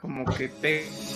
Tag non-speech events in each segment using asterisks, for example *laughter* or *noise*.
como que te...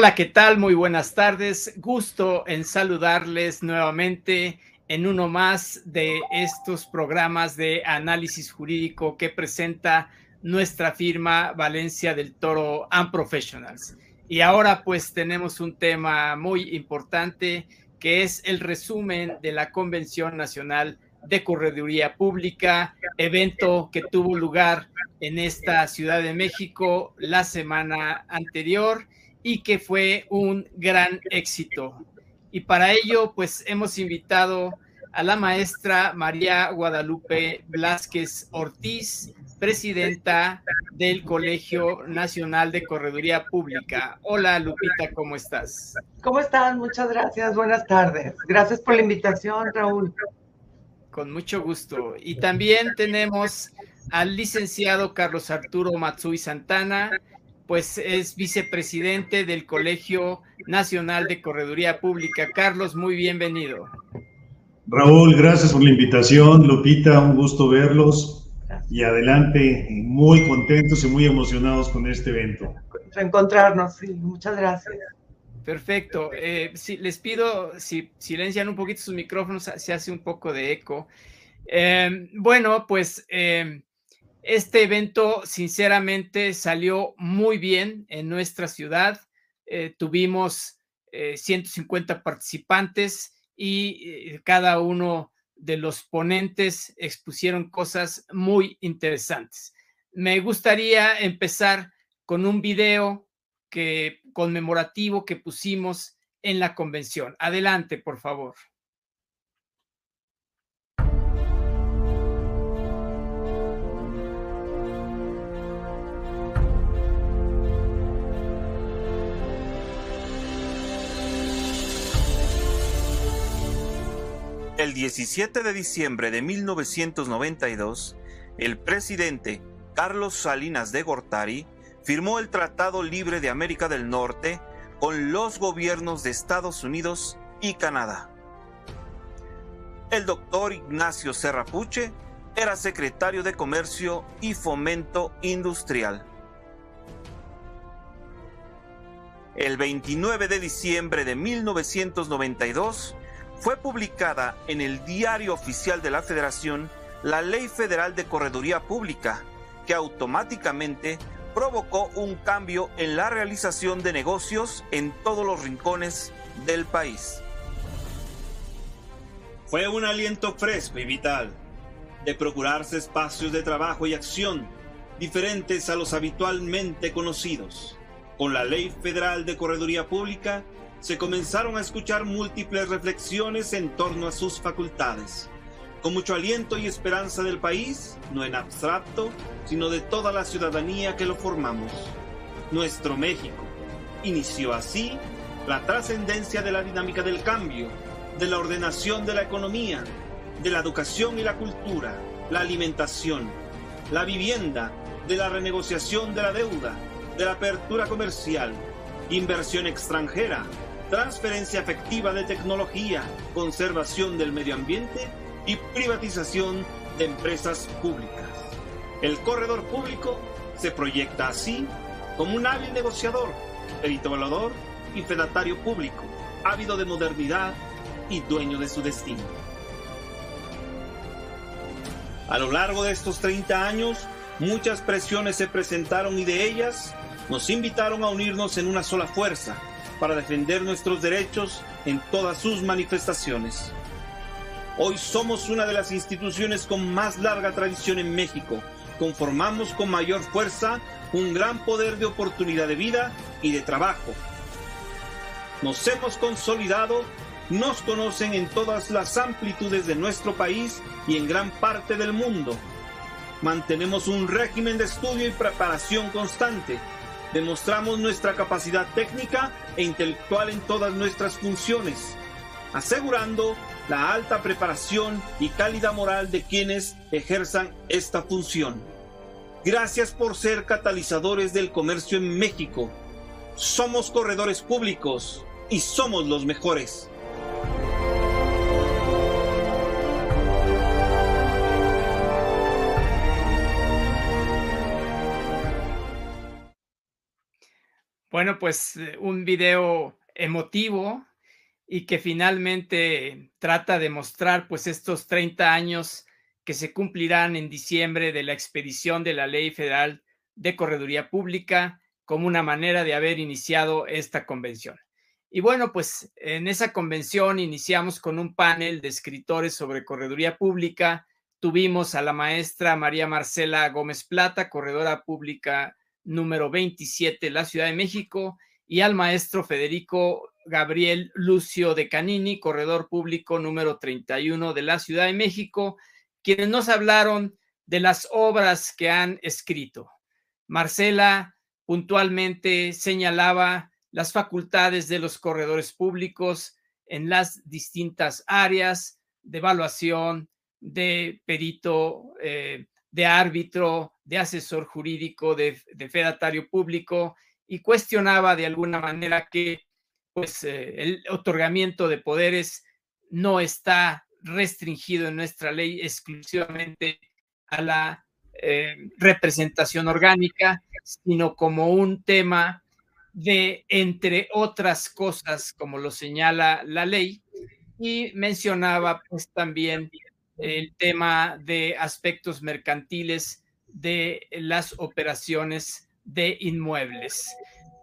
Hola, ¿qué tal? Muy buenas tardes. Gusto en saludarles nuevamente en uno más de estos programas de análisis jurídico que presenta nuestra firma Valencia del Toro and Professionals. Y ahora pues tenemos un tema muy importante que es el resumen de la Convención Nacional de Correduría Pública, evento que tuvo lugar en esta Ciudad de México la semana anterior y que fue un gran éxito. Y para ello, pues hemos invitado a la maestra María Guadalupe Blasquez Ortiz, presidenta del Colegio Nacional de Correduría Pública. Hola Lupita, ¿cómo estás? ¿Cómo están? Muchas gracias, buenas tardes. Gracias por la invitación, Raúl. Con mucho gusto. Y también tenemos al licenciado Carlos Arturo Matsui Santana, pues es vicepresidente del Colegio Nacional de Correduría Pública. Carlos, muy bienvenido. Raúl, gracias por la invitación. Lupita, un gusto verlos. Y adelante, muy contentos y muy emocionados con este evento. Reencontrarnos, sí, muchas gracias. Perfecto. Eh, si, les pido, si silencian un poquito sus micrófonos, se hace un poco de eco. Eh, bueno, pues eh, este evento, sinceramente, salió muy bien en nuestra ciudad. Eh, tuvimos 150 eh, participantes y eh, cada uno de los ponentes expusieron cosas muy interesantes. Me gustaría empezar con un video conmemorativo que pusimos en la convención. Adelante, por favor. El 17 de diciembre de 1992, el presidente Carlos Salinas de Gortari firmó el Tratado Libre de América del Norte con los gobiernos de Estados Unidos y Canadá. El doctor Ignacio Serrapuche era secretario de Comercio y Fomento Industrial. El 29 de diciembre de 1992, fue publicada en el Diario Oficial de la Federación la Ley Federal de Correduría Pública, que automáticamente provocó un cambio en la realización de negocios en todos los rincones del país. Fue un aliento fresco y vital de procurarse espacios de trabajo y acción diferentes a los habitualmente conocidos. Con la Ley Federal de Correduría Pública se comenzaron a escuchar múltiples reflexiones en torno a sus facultades, con mucho aliento y esperanza del país, no en abstracto, sino de toda la ciudadanía que lo formamos. Nuestro México inició así la trascendencia de la dinámica del cambio, de la ordenación de la economía, de la educación y la cultura, la alimentación, la vivienda, de la renegociación de la deuda, de la apertura comercial, inversión extranjera, transferencia efectiva de tecnología, conservación del medio ambiente y privatización de empresas públicas. El corredor público se proyecta así como un hábil negociador, perito y fedatario público, ávido de modernidad y dueño de su destino. A lo largo de estos 30 años, muchas presiones se presentaron y de ellas nos invitaron a unirnos en una sola fuerza para defender nuestros derechos en todas sus manifestaciones. Hoy somos una de las instituciones con más larga tradición en México. Conformamos con mayor fuerza un gran poder de oportunidad de vida y de trabajo. Nos hemos consolidado, nos conocen en todas las amplitudes de nuestro país y en gran parte del mundo. Mantenemos un régimen de estudio y preparación constante demostramos nuestra capacidad técnica e intelectual en todas nuestras funciones, asegurando la alta preparación y calidad moral de quienes ejerzan esta función. Gracias por ser catalizadores del comercio en México. Somos corredores públicos y somos los mejores. Bueno, pues eh, un video emotivo y que finalmente trata de mostrar pues estos 30 años que se cumplirán en diciembre de la expedición de la Ley Federal de Correduría Pública como una manera de haber iniciado esta convención. Y bueno, pues en esa convención iniciamos con un panel de escritores sobre correduría pública. Tuvimos a la maestra María Marcela Gómez Plata, corredora pública número 27 de la Ciudad de México, y al maestro Federico Gabriel Lucio de Canini, corredor público número 31 de la Ciudad de México, quienes nos hablaron de las obras que han escrito. Marcela puntualmente señalaba las facultades de los corredores públicos en las distintas áreas de evaluación, de perito, eh, de árbitro, de asesor jurídico, de, fedatario público, y cuestionaba de alguna manera que pues, eh, el otorgamiento de poderes no está restringido en nuestra ley exclusivamente a la eh, representación orgánica, sino como un tema de, entre otras cosas, como lo señala la ley, y mencionaba pues también el tema de aspectos mercantiles de las operaciones de inmuebles.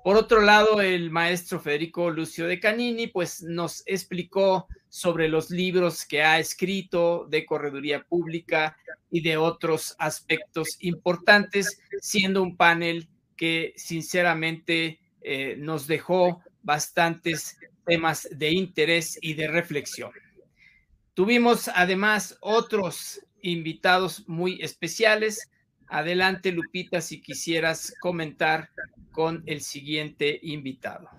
Por otro lado, el maestro Federico Lucio de Canini pues nos explicó sobre los libros que ha escrito de correduría pública y de otros aspectos importantes, siendo un panel que sinceramente eh, nos dejó bastantes temas de interés y de reflexión. Tuvimos además otros invitados muy especiales. Adelante, Lupita, si quisieras comentar con el siguiente invitado.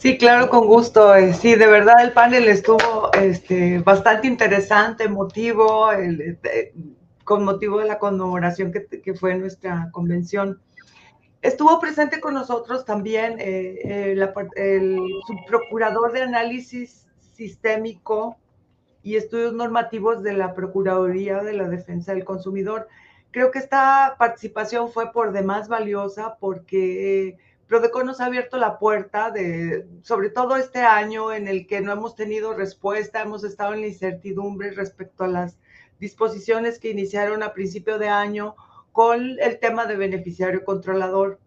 Sí, claro, con gusto. Eh, sí, de verdad el panel estuvo este, bastante interesante, emotivo, eh, con motivo de la conmemoración que, fue nuestra convención. Estuvo presente con nosotros también eh, el subprocurador de análisis sistémico y estudios normativos de la Procuraduría de la Defensa del Consumidor. Creo que esta participación fue por demás valiosa porque Prodeco nos ha abierto la puerta de, sobre todo este año en el que no hemos tenido respuesta, hemos estado en la incertidumbre respecto a las disposiciones que iniciaron a principio de año con el tema de beneficiario controlador.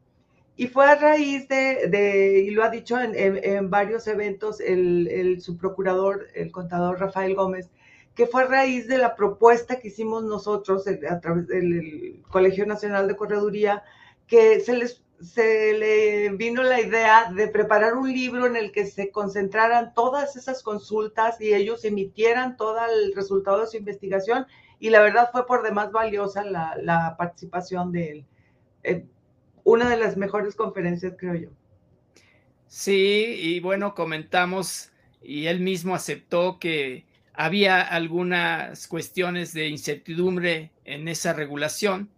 Y fue a raíz de, y lo ha dicho en, varios eventos el, el subprocurador, el contador Rafael Gómez, que fue a raíz de la propuesta que hicimos nosotros a través del Colegio Nacional de Correduría, que se les se le vino la idea de preparar un libro en el que se concentraran todas esas consultas y ellos emitieran todo el resultado de su investigación y la verdad fue por demás valiosa la, participación de él. Eh, una de las mejores conferencias, creo yo. Sí, y bueno, comentamos y él mismo aceptó que había algunas cuestiones de incertidumbre en esa regulación,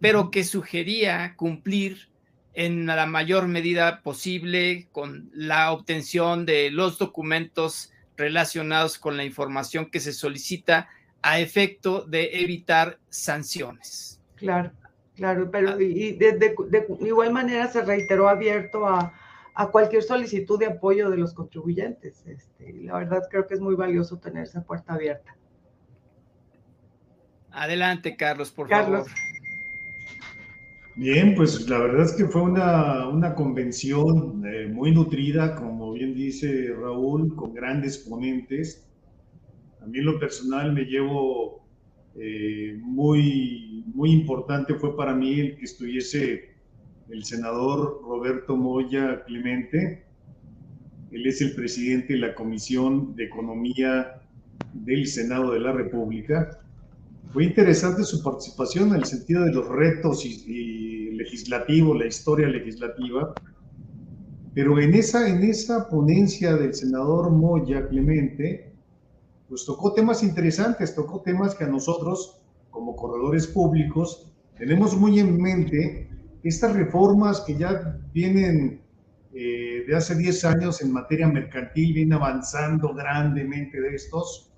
pero que sugería cumplir en la mayor medida posible con la obtención de los documentos relacionados con la información que se solicita a efecto de evitar sanciones. Claro, claro, pero ah. y de, igual manera se reiteró abierto a, cualquier solicitud de apoyo de los contribuyentes. Este, la verdad creo que es muy valioso tener esa puerta abierta. Adelante, Carlos, por Carlos. favor. Bien, pues la verdad es que fue una, convención eh, muy nutrida, como bien dice Raúl, con grandes ponentes. A mí en lo personal me llevo eh, muy, muy importante, fue para mí el que estuviese el senador Roberto Moya Clemente. Él es el presidente de la Comisión de Economía del Senado de la República Fue interesante su participación en el sentido de los retos legislativos, la historia legislativa, pero en esa, en esa ponencia del senador Moya Clemente, pues tocó temas interesantes, tocó temas que a nosotros, como corredores públicos, tenemos muy en mente estas reformas que ya vienen eh, de hace 10 años en materia mercantil, vienen avanzando grandemente de estos.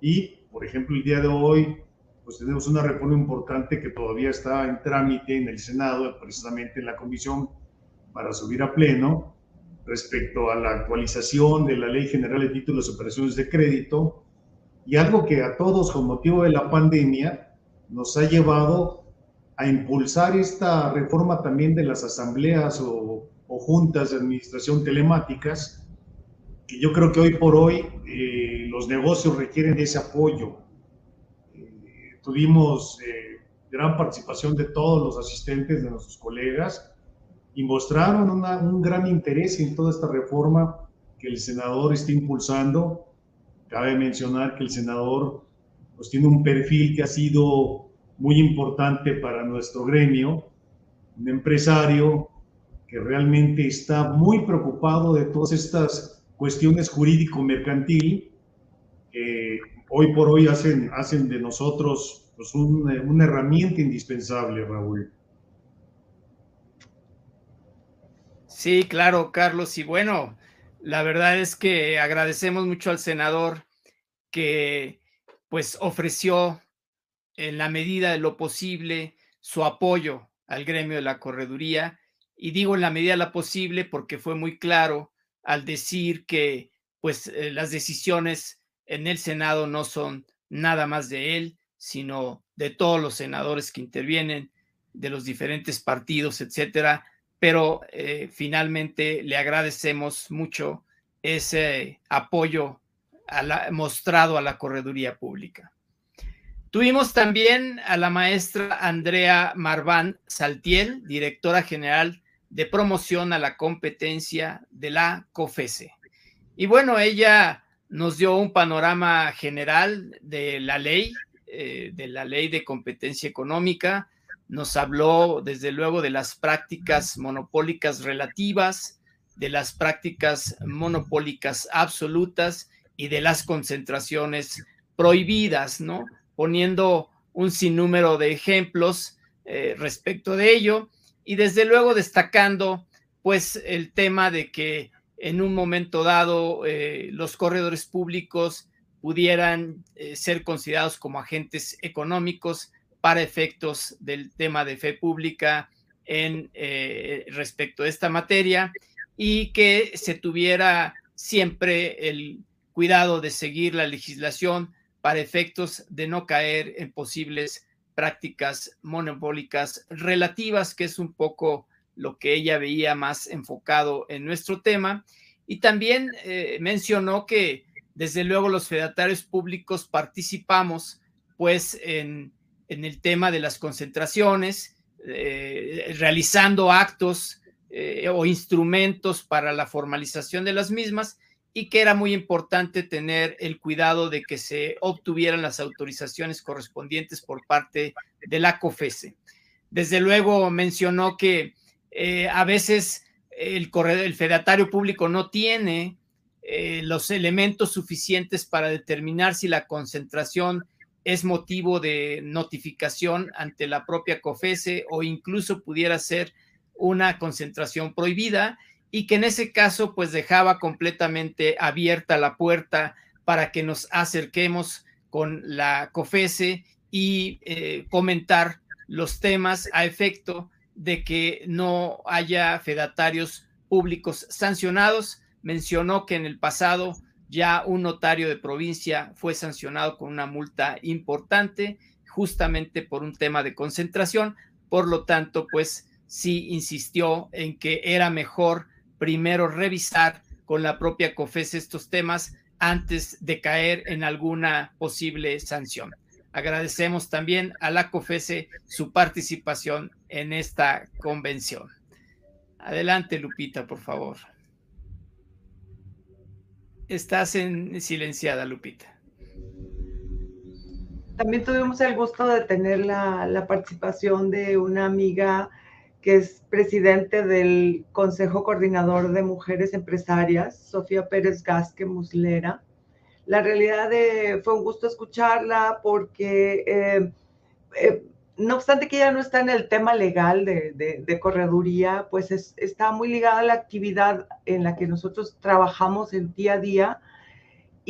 Y, por ejemplo, el día de hoy, pues tenemos una reforma importante que todavía está en trámite en el Senado, precisamente en la comisión, para subir a pleno, respecto a la actualización de la Ley General de Títulos y Operaciones de Crédito, y algo que a todos con motivo de la pandemia nos ha llevado a impulsar esta reforma también de las asambleas o, juntas de administración telemáticas, que yo creo que hoy por hoy eh, los negocios requieren de ese apoyo. Eh, tuvimos eh, gran participación de todos los asistentes, de nuestros colegas, y mostraron un gran interés en toda esta reforma que el senador está impulsando. Cabe mencionar que el senador pues, tiene un perfil que ha sido muy importante para nuestro gremio, un empresario que realmente está muy preocupado de todas estas cuestiones jurídico-mercantil que hoy por hoy hacen, hacen de nosotros pues, una herramienta indispensable, Raúl. Sí, claro, Carlos. Y bueno, la verdad es que agradecemos mucho al senador que pues ofreció en la medida de lo posible su apoyo al gremio de la correduría. Y digo en la medida de lo posible porque fue muy claro al decir que pues eh, las decisiones en el Senado no son nada más de él, sino de todos los senadores que intervienen, de los diferentes partidos, etcétera. Pero eh, finalmente le agradecemos mucho ese apoyo mostrado a la correduría pública. Tuvimos también a la maestra Andrea Marván Saltiel, directora general de promoción a la competencia de la COFESE. Y bueno, ella nos dio un panorama general de la ley, eh, de la ley de competencia económica, nos habló desde luego de las prácticas monopólicas relativas, de las prácticas monopólicas absolutas y de las concentraciones prohibidas, ¿no? Poniendo un sinnúmero de ejemplos eh, respecto de ello y desde luego destacando pues el tema de que en un momento dado eh, los corredores públicos pudieran eh, ser considerados como agentes económicos para efectos del tema de fe pública en respecto a esta materia y que se tuviera siempre el cuidado de seguir la legislación para efectos de no caer en posibles prácticas monopólicas relativas, que es un poco lo que ella veía más enfocado en nuestro tema. Y también eh, mencionó que desde luego los fedatarios públicos participamos pues en, el tema de las concentraciones, eh, realizando actos eh, o instrumentos para la formalización de las mismas y que era muy importante tener el cuidado de que se obtuvieran las autorizaciones correspondientes por parte de la COFESE. Desde luego mencionó que eh, a veces el, el fedatario público no tiene eh, los elementos suficientes para determinar si la concentración es motivo de notificación ante la propia COFESE o incluso pudiera ser una concentración prohibida y que en ese caso pues dejaba completamente abierta la puerta para que nos acerquemos con la COFESE y eh, comentar los temas a efecto de que no haya fedatarios públicos sancionados. Mencionó que en el pasado ya un notario de provincia fue sancionado con una multa importante justamente por un tema de concentración. Por lo tanto, pues sí insistió en que era mejor primero revisar con la propia COFES estos temas antes de caer en alguna posible sanción. Agradecemos también a la COFESE su participación en esta convención. Adelante, Lupita, por favor. Estás en silenciada, Lupita. también tuvimos el gusto de tener la, la, participación de una amiga que es presidente del Consejo Coordinador de Mujeres Empresarias, Sofía Pérez Gasque Muslera. La realidad de, fue un gusto escucharla porque, eh, eh, no obstante que ella no está en el tema legal de, correduría, pues es, está muy ligada a la actividad en la que nosotros trabajamos en día a día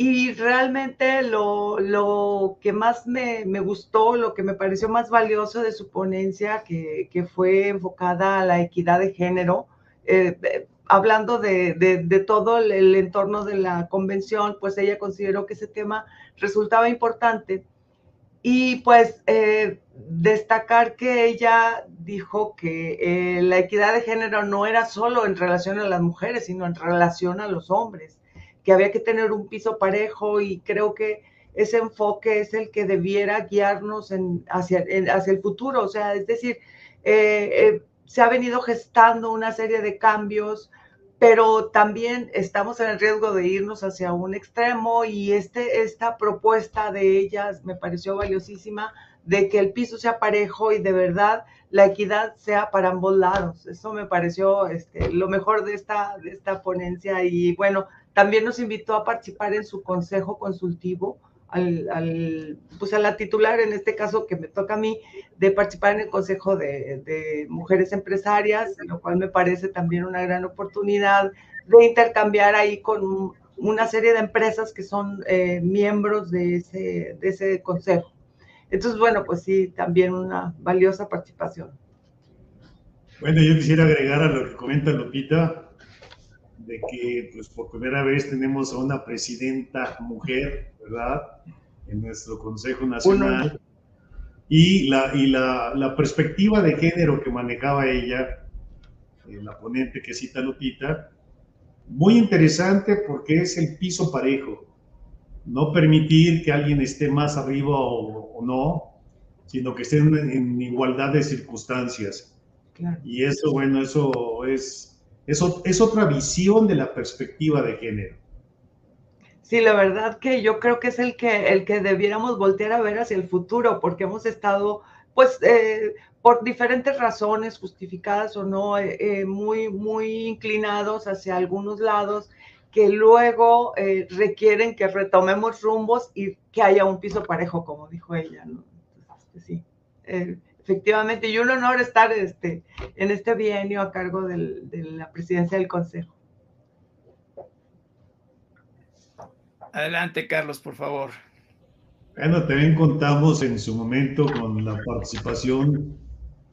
y realmente lo, lo que más me, me, gustó, lo que me pareció más valioso de su ponencia, que, que fue enfocada a la equidad de género, eh, eh, hablando de, de, de, todo el entorno de la convención, pues ella consideró que ese tema resultaba importante. Y pues eh, destacar que ella dijo que eh, la equidad de género no era solo en relación a las mujeres, sino en relación a los hombres que había que tener un piso parejo y creo que ese enfoque es el que debiera guiarnos hacia el futuro. O sea, es decir, eh, eh, se ha venido gestando una serie de cambios, pero también estamos en el riesgo de irnos hacia un extremo y este, esta propuesta de ellas me pareció valiosísima de que el piso sea parejo y de verdad la equidad sea para ambos lados. Eso me pareció este, lo mejor de esta, de esta ponencia y bueno, también nos invitó a participar en su consejo consultivo, al, al, pues a la titular, en este caso que me toca a mí, de participar en el Consejo de, Mujeres Empresarias, lo cual me parece también una gran oportunidad de intercambiar ahí con una serie de empresas que son eh, miembros de ese, de ese consejo. Entonces, bueno, pues sí, también una valiosa participación. Bueno, yo quisiera agregar a lo que comenta Lupita, de que pues por primera vez tenemos a una presidenta mujer, ¿verdad? En nuestro Consejo Nacional. Y, la, y la, la, perspectiva de género que manejaba ella, eh, la ponente que cita Lupita, muy interesante porque es el piso parejo. No permitir que alguien esté más arriba o, o no, sino que estén en, en igualdad de circunstancias. Claro. Y eso, bueno, eso es es, otra visión de la perspectiva de género. Sí, la verdad que yo creo que es el que, debiéramos voltear a ver hacia el futuro, porque hemos estado, pues, eh, por diferentes razones, justificadas o no, eh, eh, muy, muy inclinados hacia algunos lados que luego requieren que retomemos rumbos y que haya un piso parejo, como dijo ella, sí. Efectivamente, y un honor estar este, en este bienio a cargo del, de la presidencia del Consejo. Adelante, Carlos, por favor. Bueno, también contamos en su momento con la participación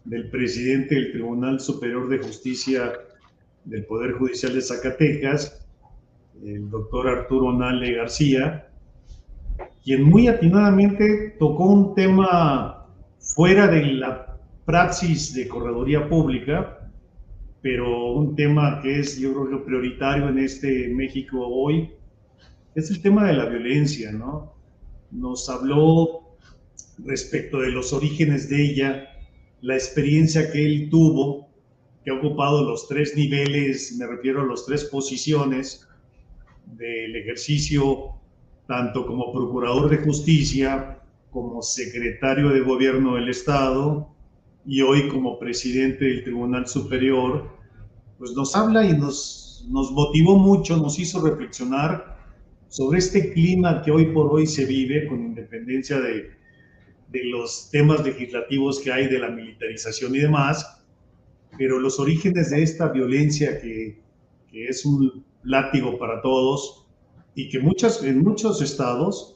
del presidente del Tribunal Superior de Justicia del Poder Judicial de Zacatecas, el doctor Arturo Nale García, quien muy atinadamente tocó un tema fuera de la praxis de corredoría pública, pero un tema que es, yo creo, prioritario en este México hoy, es el tema de la violencia, ¿no? Nos habló respecto de los orígenes de ella, la experiencia que él tuvo, que ha ocupado los tres niveles, me refiero a las tres posiciones del ejercicio, tanto como procurador de justicia, como secretario de gobierno del Estado y hoy como presidente del Tribunal Superior, pues nos habla y nos, nos motivó mucho, nos hizo reflexionar sobre este clima que hoy por hoy se vive con independencia de, de los temas legislativos que hay de la militarización y demás, pero los orígenes de esta violencia que, que es un látigo para todos y que muchas, en muchos estados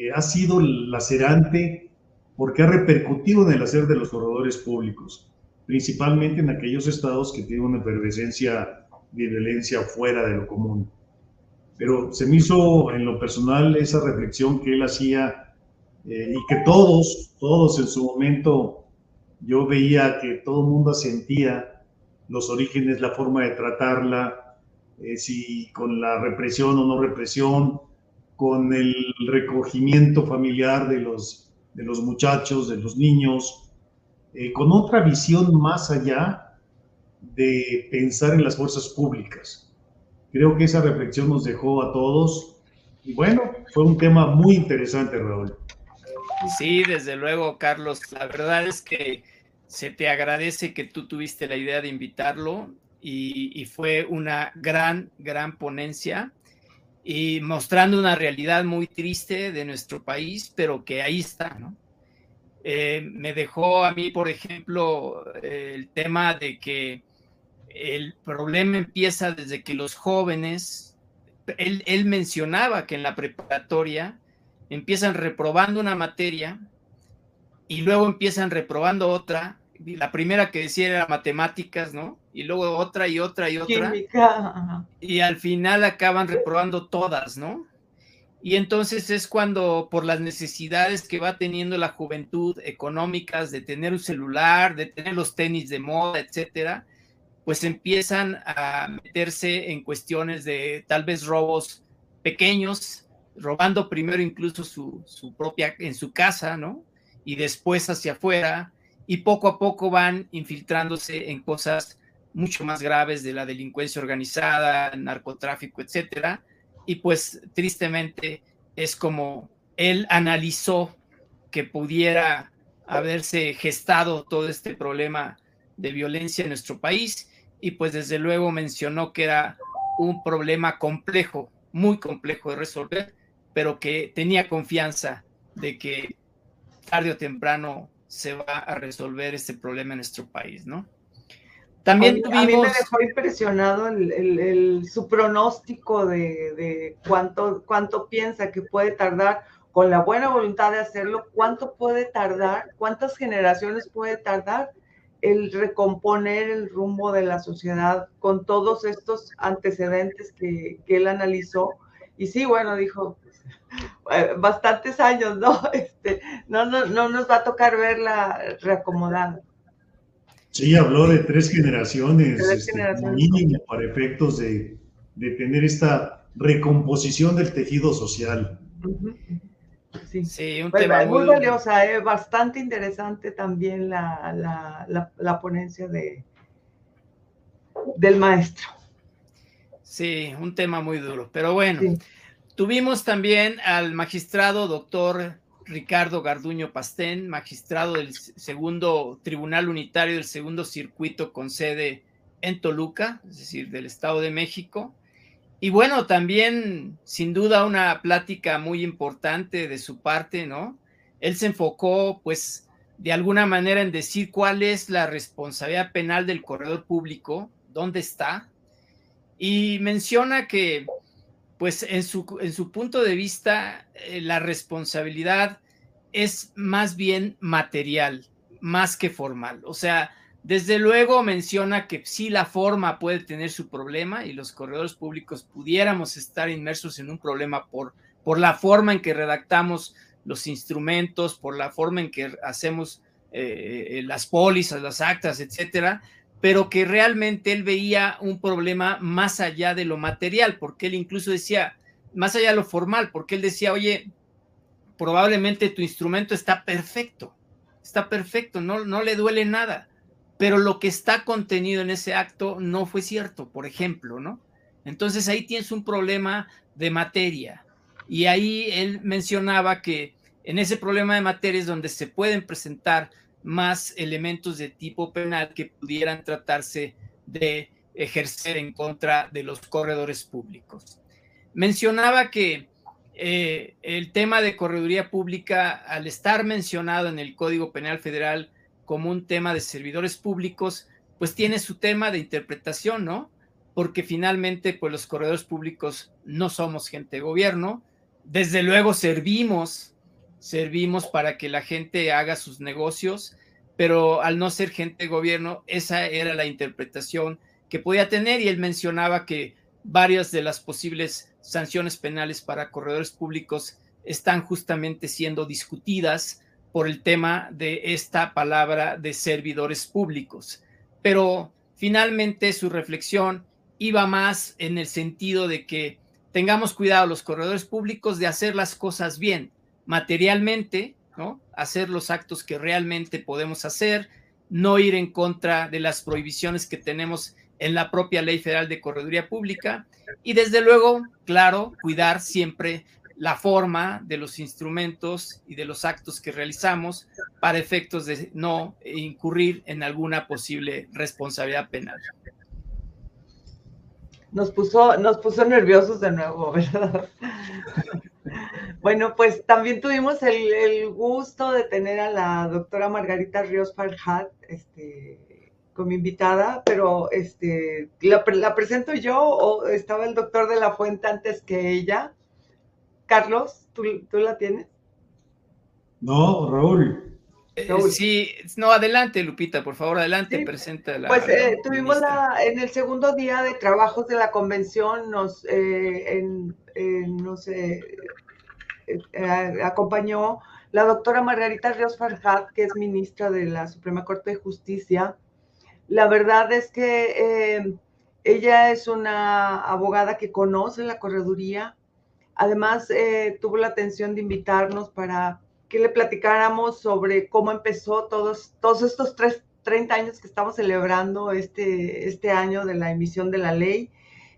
eh, ha sido lacerante porque ha repercutido en el hacer de los corredores públicos, principalmente en aquellos estados que tienen una efervescencia de violencia fuera de lo común. Pero se me hizo en lo personal esa reflexión que él hacía eh, y que todos, todos en su momento, yo veía que todo el mundo sentía los orígenes, la forma de tratarla, eh, si con la represión o no represión, con el recogimiento familiar de los, de los muchachos, de los niños, eh, con otra visión más allá de pensar en las fuerzas públicas. Creo que esa reflexión nos dejó a todos y bueno, fue un tema muy interesante, Raúl. Sí, desde luego, Carlos. La verdad es que se te agradece que tú tuviste la idea de invitarlo y, fue una gran, gran ponencia y mostrando una realidad muy triste de nuestro país, pero que ahí está, ¿no? Eh, me dejó a mí, por ejemplo, el tema de que el problema empieza desde que los jóvenes, él, él mencionaba que en la preparatoria empiezan reprobando una materia y luego empiezan reprobando otra. La primera que decía era matemáticas, ¿no? Y luego otra y otra y otra. Y al final acaban reprobando todas, ¿no? Y entonces es cuando por las necesidades que va teniendo la juventud económicas de tener un celular, de tener los tenis de moda, etcétera, pues empiezan a meterse en cuestiones de tal vez robos pequeños, robando primero incluso su, su propia en su casa, ¿no? Y después hacia afuera, y poco a poco van infiltrándose en cosas mucho más graves de la delincuencia organizada, narcotráfico, etcétera y pues tristemente es como él analizó que pudiera haberse gestado todo este problema de violencia en nuestro país y pues desde luego mencionó que era un problema complejo, muy complejo de resolver, pero que tenía confianza de que tarde o temprano se va a resolver este problema en nuestro país, ¿no? También a mí, me dejó impresionado el, su pronóstico de, cuánto, cuánto piensa que puede tardar con la buena voluntad de hacerlo, cuánto puede tardar, cuántas generaciones puede tardar el recomponer el rumbo de la sociedad con todos estos antecedentes que, él analizó. Y sí, bueno, dijo, eh, bastantes años, ¿no? *laughs* Este, no, no, no nos va a tocar verla reacomodada. Sí, habló de tres generaciones, este, mínimo para efectos de, tener esta recomposición del tejido social. Sí, un pues, tema muy, valiosa, eh, bastante interesante también la, ponencia de, del maestro. Sí, un tema muy duro, pero bueno, tuvimos también al magistrado doctor Ricardo Garduño Pastén, magistrado del segundo Tribunal Unitario del Segundo Circuito con sede en Toluca, es decir, del Estado de México. Y bueno, también sin duda una plática muy importante de su parte, ¿no? Él se enfocó, pues, de alguna manera en decir cuál es la responsabilidad penal del corredor público, dónde está, y menciona que pues en su, en su punto de vista, eh, la responsabilidad es más bien material, más que formal. O sea, desde luego menciona que sí la forma puede tener su problema y los corredores públicos pudiéramos estar inmersos en un problema por, por la forma en que redactamos los instrumentos, por la forma en que hacemos eh, las pólizas, las actas, etcétera, pero que realmente él veía un problema más allá de lo material, porque él incluso decía, más allá de lo formal, porque él decía, oye, probablemente tu instrumento está perfecto, está perfecto, no, no le duele nada, pero lo que está contenido en ese acto no fue cierto, por ejemplo, ¿no? Entonces ahí tienes un problema de materia. Y ahí él mencionaba que en ese problema de materia es donde se pueden presentar más elementos de tipo penal que pudieran tratarse de ejercer en contra de los corredores públicos. Mencionaba que eh, el tema de correduría pública, al estar mencionado en el Código Penal Federal como un tema de servidores públicos, pues tiene su tema de interpretación, ¿no? Porque finalmente, pues los corredores públicos no somos gente de gobierno, desde luego servimos servimos para que la gente haga sus negocios, pero al no ser gente de gobierno, esa era la interpretación que podía tener y él mencionaba que varias de las posibles sanciones penales para corredores públicos están justamente siendo discutidas por el tema de esta palabra de servidores públicos. Pero finalmente su reflexión iba más en el sentido de que tengamos cuidado los corredores públicos de hacer las cosas bien, materialmente, ¿no? Hacer los actos que realmente podemos hacer, no ir en contra de las prohibiciones que tenemos en la propia Ley Federal de Correduría Pública y desde luego, claro, cuidar siempre la forma de los instrumentos y de los actos que realizamos para efectos de no incurrir en alguna posible responsabilidad penal. Nos puso, nos puso nerviosos de nuevo, *laughs* ¿verdad? bueno, pues también tuvimos el, gusto de tener a la doctora Margarita Ríos Farhat este, como invitada, pero este, ¿la, ¿la, presento yo o estaba el doctor de la Fuente antes que ella? Carlos, ¿tú, tú la tienes? No, Raúl. Eh, sí, no, adelante, Lupita, por favor, adelante, presenta la. Pues eh, tuvimos la, en el segundo día de trabajos de la convención, nos, eh, en, no sé, acompañó la doctora Margarita Ríos Farhat, que es ministra de la Suprema Corte de Justicia. La verdad es que ella es una abogada que conoce la correduría. Además, tuvo la atención de invitarnos para que le platicáramos sobre cómo empezó todos, todos estos tres, 30 años que estamos celebrando este, este año de la emisión de la ley.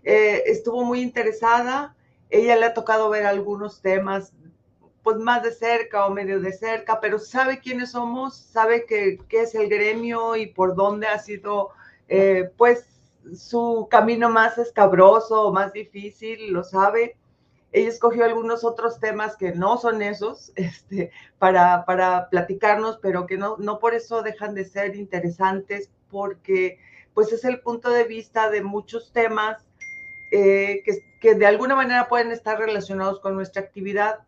Eh, estuvo muy interesada, ella le ha tocado ver algunos temas pues más de cerca o medio de cerca, pero sabe quiénes somos, sabe qué es el gremio y por dónde ha sido eh, pues su camino más escabroso, más difícil, lo sabe ella escogió algunos otros temas que no son esos *laughs* este, para, para platicarnos, pero que no, no por eso dejan de ser interesantes, porque pues es el punto de vista de muchos temas eh, que, que, de alguna manera pueden estar relacionados con nuestra actividad,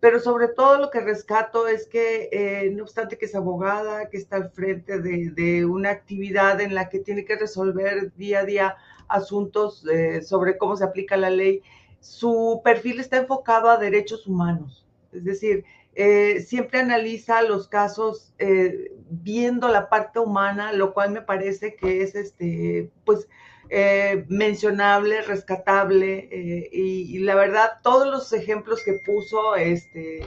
pero sobre todo lo que rescato es que eh, no obstante que es abogada, que está al frente de, de, una actividad en la que tiene que resolver día a día asuntos eh, sobre cómo se aplica la ley, su perfil está enfocado a derechos humanos, es decir, eh, siempre analiza los casos eh, viendo la parte humana, lo cual me parece que es este, pues, eh, mencionable, rescatable, y, la verdad, todos los ejemplos que puso este,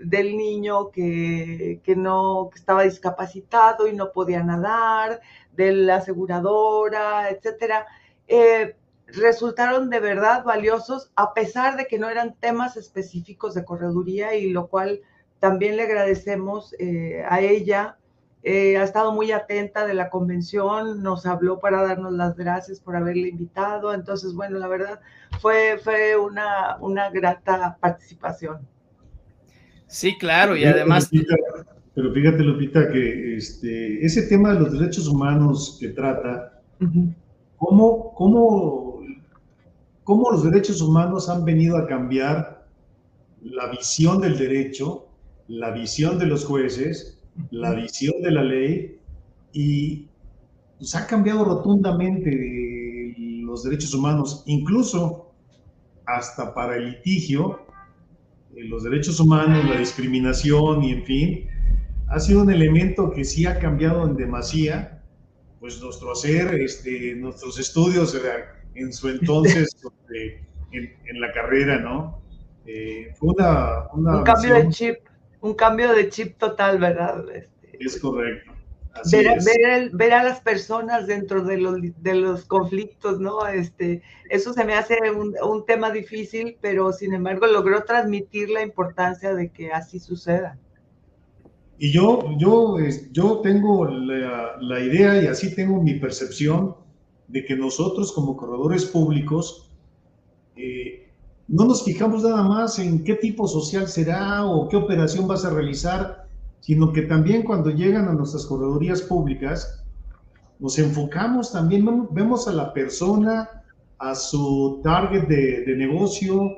del niño que, que no que estaba discapacitado y no podía nadar, de la aseguradora, etcétera resultaron de verdad valiosos a pesar de que no eran temas específicos de correduría y lo cual también le agradecemos eh, a ella. Eh, ha estado muy atenta de la convención, nos habló para darnos las gracias por haberle invitado. Entonces, bueno, la verdad fue, fue una, una grata participación. Sí, claro, y además... pero fíjate, Lupita, que este, ese tema de los derechos humanos que trata, ¿cómo, ¿cómo cómo los derechos humanos han venido a cambiar la visión del derecho, la visión de los jueces, la visión de la ley y pues, ha cambiado rotundamente los derechos humanos, incluso hasta para el litigio, eh, los derechos humanos, la discriminación y en fin, ha sido un elemento que sí ha cambiado en demasía, pues nuestro hacer, este, nuestros estudios en su entonces *laughs* este, en, la carrera, ¿no? Eh, fue una, un cambio de chip, un cambio de chip total, ¿verdad? Este, es correcto. ver, a las personas dentro de los, de los conflictos, ¿no? Este, eso se me hace un, un, tema difícil, pero sin embargo logró transmitir la importancia de que así suceda. Y yo, yo, yo tengo la, la idea y así tengo mi percepción de que nosotros como corredores públicos eh, no nos fijamos nada más en qué tipo social será o qué operación vas a realizar, sino que también cuando llegan a nuestras corredorías públicas, nos enfocamos también, vemos a la persona, a su target de, de negocio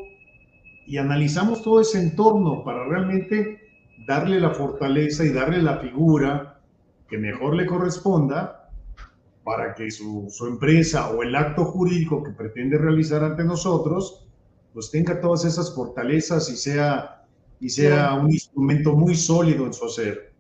y analizamos todo ese entorno para realmente darle la fortaleza y darle la figura que mejor le corresponda para que su, empresa o el acto jurídico que pretende realizar ante nosotros, pues tenga todas esas fortalezas y sea, y sea un instrumento muy sólido en su hacer.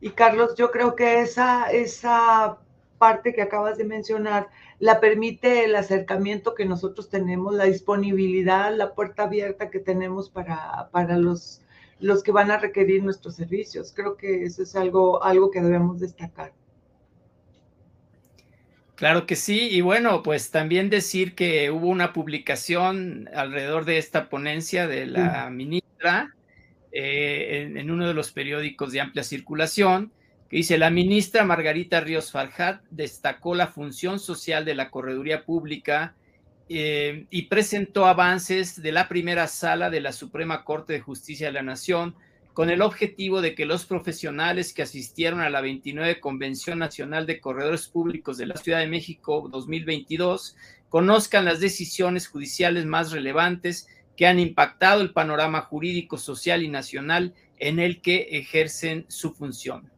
Y Carlos, yo creo que esa, esa parte que acabas de mencionar la permite el acercamiento que nosotros tenemos, la disponibilidad, la puerta abierta que tenemos para, para los, los que van a requerir nuestros servicios. Creo que eso es algo, algo que debemos destacar. Claro que sí, y bueno, pues también decir que hubo una publicación alrededor de esta ponencia de la ministra eh, en, uno de los periódicos de amplia circulación, que dice, la ministra Margarita Ríos Farjat destacó la función social de la correduría pública eh, y presentó avances de la primera sala de la Suprema Corte de Justicia de la Nación con el objetivo de que los profesionales que asistieron a la 29 Convención Nacional de Corredores Públicos de la Ciudad de México 2022 conozcan las decisiones judiciales más relevantes que han impactado el panorama jurídico, social y nacional en el que ejercen su función.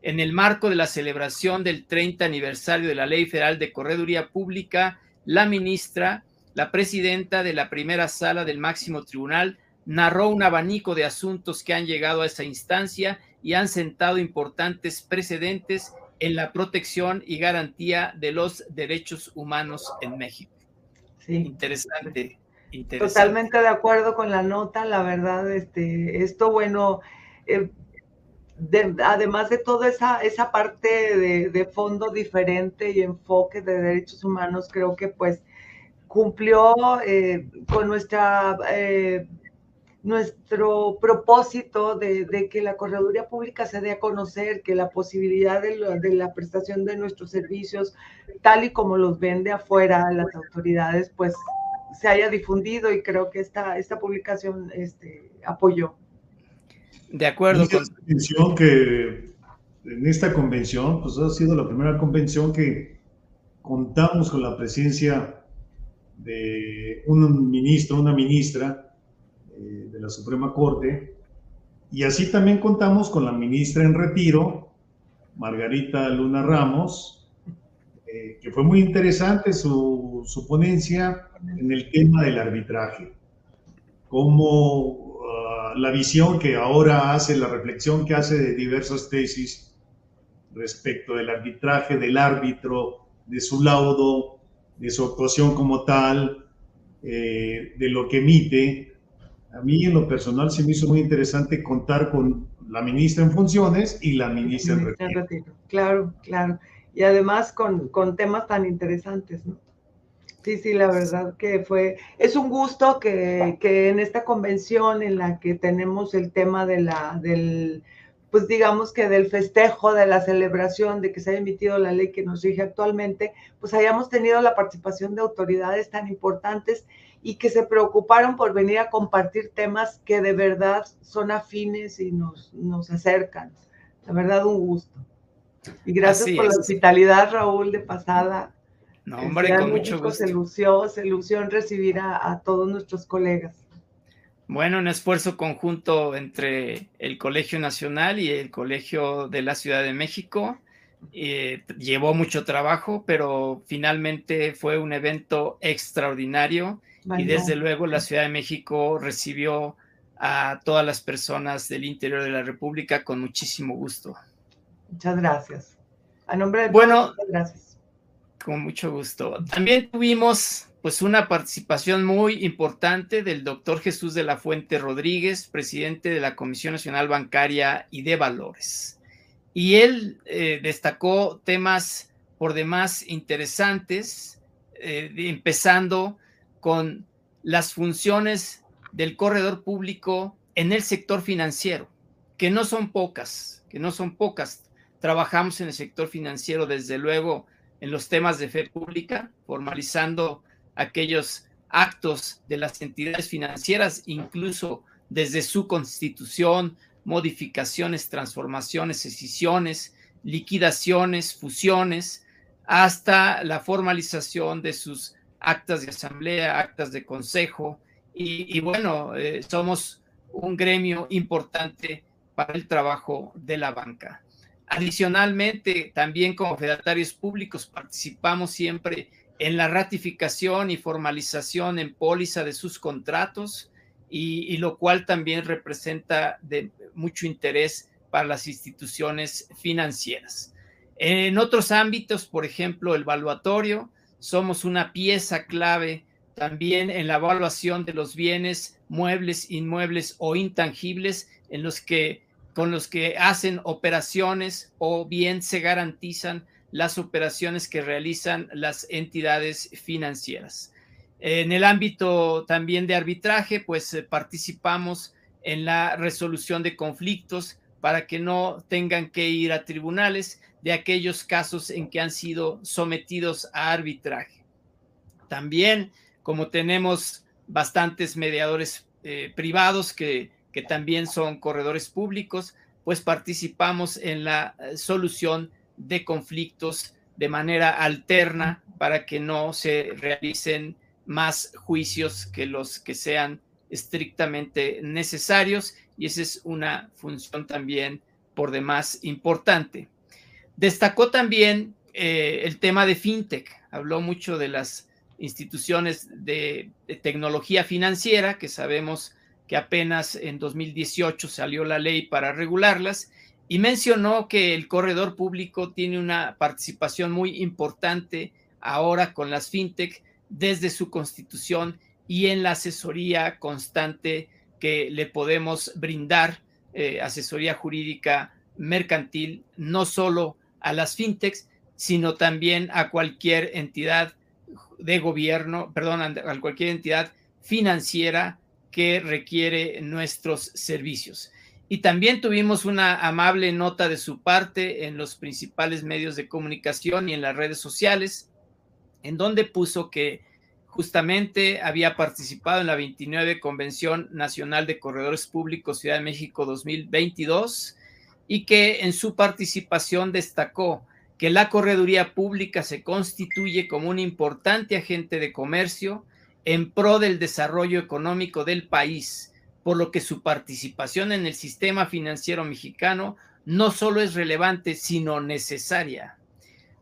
En el marco de la celebración del 30 aniversario de la Ley Federal de Correduría Pública, la ministra, la presidenta de la primera sala del máximo tribunal, narró un abanico de asuntos que han llegado a esa instancia y han sentado importantes precedentes en la protección y garantía de los derechos humanos en México. Sí. Interesante. Totalmente de acuerdo con la nota, la verdad, este, esto bueno, eh, además de toda esa, esa parte de, fondo diferente y enfoque de derechos humanos, creo que pues cumplió eh, con nuestra eh, nuestro propósito de, que la correduría pública se dé a conocer, que la posibilidad de la, prestación de nuestros servicios, tal y como los vende afuera las autoridades, pues se haya difundido y creo que esta, esta publicación este, apoyó. De acuerdo. Con... que en esta convención, pues ha sido la primera convención que contamos con la presencia de un ministro, una ministra, de la Suprema Corte. Y así también contamos con la ministra en retiro, Margarita Luna Ramos, eh, que fue muy interesante su, su, ponencia en el tema del arbitraje, como ah, la visión que ahora hace, la reflexión que hace de diversas tesis respecto del arbitraje, del árbitro, de su laudo, de su actuación como tal, eh, de lo que emite, a mí en lo personal se me hizo muy interesante contar con la ministra en funciones y la ministra en retiro. Claro, claro. Y además con, con, temas tan interesantes, ¿no? Sí, sí, la verdad que fue, es un gusto que, que en esta convención en la que tenemos el tema de la, del, pues digamos que del festejo, de la celebración de que se haya emitido la ley que nos rige actualmente, pues hayamos tenido la participación de autoridades tan importantes y que se preocuparon por venir a compartir temas que de verdad son afines y nos, nos acercan. La verdad, un gusto. Y gracias por la hospitalidad, Raúl, de pasada. No, hombre, con mucho gusto. Se lució, se lució en recibir a, todos nuestros colegas. Bueno, un esfuerzo conjunto entre el Colegio Nacional y el Colegio de la Ciudad de México. Eh, llevó mucho trabajo, pero finalmente fue un evento extraordinario y desde luego la Ciudad de México recibió a todas las personas del interior de la República con muchísimo gusto. Muchas gracias. A nombre de bueno, gracias. Con mucho gusto. También tuvimos pues una participación muy importante del doctor Jesús de la Fuente Rodríguez, presidente de la Comisión Nacional Bancaria y de Valores. Y él eh, destacó temas por demás interesantes, eh, empezando con las funciones del corredor público en el sector financiero, que no son pocas, que no son pocas. Trabajamos en el sector financiero, desde luego, en los temas de fe pública, formalizando aquellos actos de las entidades financieras, incluso desde su constitución, modificaciones, transformaciones, escisiones, liquidaciones, fusiones, hasta la formalización de sus actas de asamblea, actas de consejo, y, bueno, eh, somos un gremio importante para el trabajo de la banca. Adicionalmente, también como fedatarios públicos participamos siempre en la ratificación y formalización en póliza de sus contratos, y, y, lo cual también representa de mucho interés para las instituciones financieras. En otros ámbitos, por ejemplo, el valuatorio, somos una pieza clave también en la evaluación de los bienes muebles, inmuebles o intangibles en los que con los que hacen operaciones o bien se garantizan las operaciones que realizan las entidades financieras. En el ámbito también de arbitraje, pues eh, participamos en la resolución de conflictos para que no tengan que ir a tribunales de aquellos casos en que han sido sometidos a arbitraje. También, como tenemos bastantes mediadores eh, privados que, que también son corredores públicos, pues participamos en la eh, solución de conflictos de manera alterna para que no se realicen más juicios que los que sean estrictamente necesarios y esa es una función también por demás importante. Destacó también eh, el tema de fintech, habló mucho de las instituciones de, de, tecnología financiera, que sabemos que apenas en 2018 salió la ley para regularlas, y mencionó que el corredor público tiene una participación muy importante ahora con las fintech desde su constitución y en la asesoría constante que le podemos brindar, eh, asesoría jurídica mercantil, no solo a las fintechs, sino también a cualquier entidad de gobierno, perdón, a cualquier entidad financiera que requiere nuestros servicios. Y también tuvimos una amable nota de su parte en los principales medios de comunicación y en las redes sociales, en donde puso que justamente había participado en la 29 Convención Nacional de Corredores Públicos Ciudad de México 2022 y que en su participación destacó que la correduría pública se constituye como un importante agente de comercio en pro del desarrollo económico del país, por lo que su participación en el sistema financiero mexicano no solo es relevante, sino necesaria.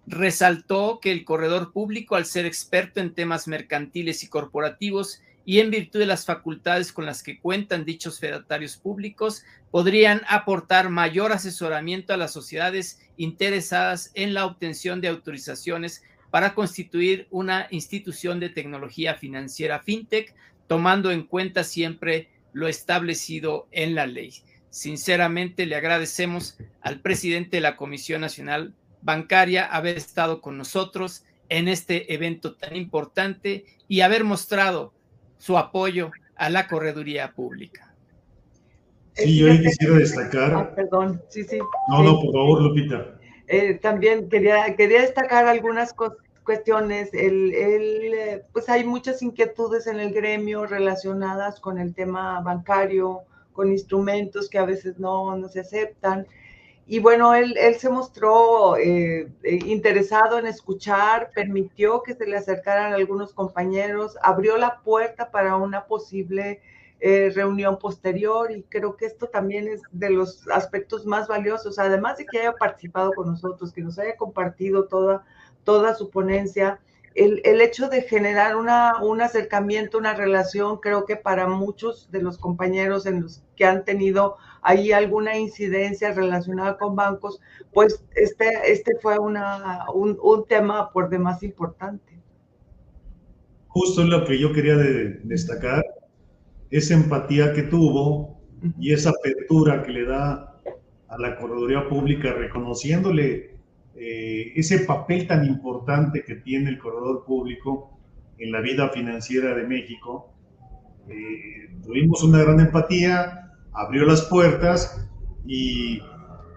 Resaltó que el corredor público, al ser experto en temas mercantiles y corporativos, y en virtud de las facultades con las que cuentan dichos fedatarios públicos, podrían aportar mayor asesoramiento a las sociedades interesadas en la obtención de autorizaciones para constituir una institución de tecnología financiera fintech, tomando en cuenta siempre lo establecido en la ley. Sinceramente le agradecemos al presidente de la Comisión Nacional bancaria haber estado con nosotros en este evento tan importante y haber mostrado su apoyo a la correduría pública. Sí, yo quisiera destacar. Ah, perdón, sí, sí. No, no, por favor, Lupita. Eh, también quería, quería destacar algunas cuestiones. El, el, pues hay muchas inquietudes en el gremio relacionadas con el tema bancario, con instrumentos que a veces no, no se aceptan. Y bueno, él, él se mostró eh, eh, interesado en escuchar, permitió que se le acercaran algunos compañeros, abrió la puerta para una posible eh, reunión posterior y creo que esto también es de los aspectos más valiosos, además de que haya participado con nosotros, que nos haya compartido toda, toda su ponencia el, hecho de generar una, un acercamiento, una relación, creo que para muchos de los compañeros en los que han tenido ahí alguna incidencia relacionada con bancos, pues este, este fue una, un, un tema por demás importante. Justo lo que yo quería destacar, esa empatía que tuvo y esa apertura que le da a la correduría pública, reconociéndole eh, ese papel tan importante que tiene el corredor público en la vida financiera de México. Eh, tuvimos una gran empatía, abrió las puertas y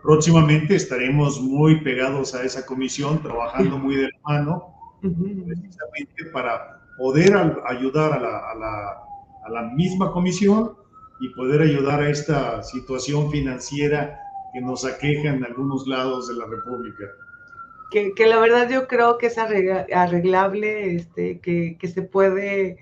próximamente estaremos muy pegados a esa comisión, trabajando muy de la mano, precisamente para poder ayudar a la, a, la, a la misma comisión y poder ayudar a esta situación financiera que nos aqueja en algunos lados de la República. Que, la verdad yo creo que es arreglable, este, que, se puede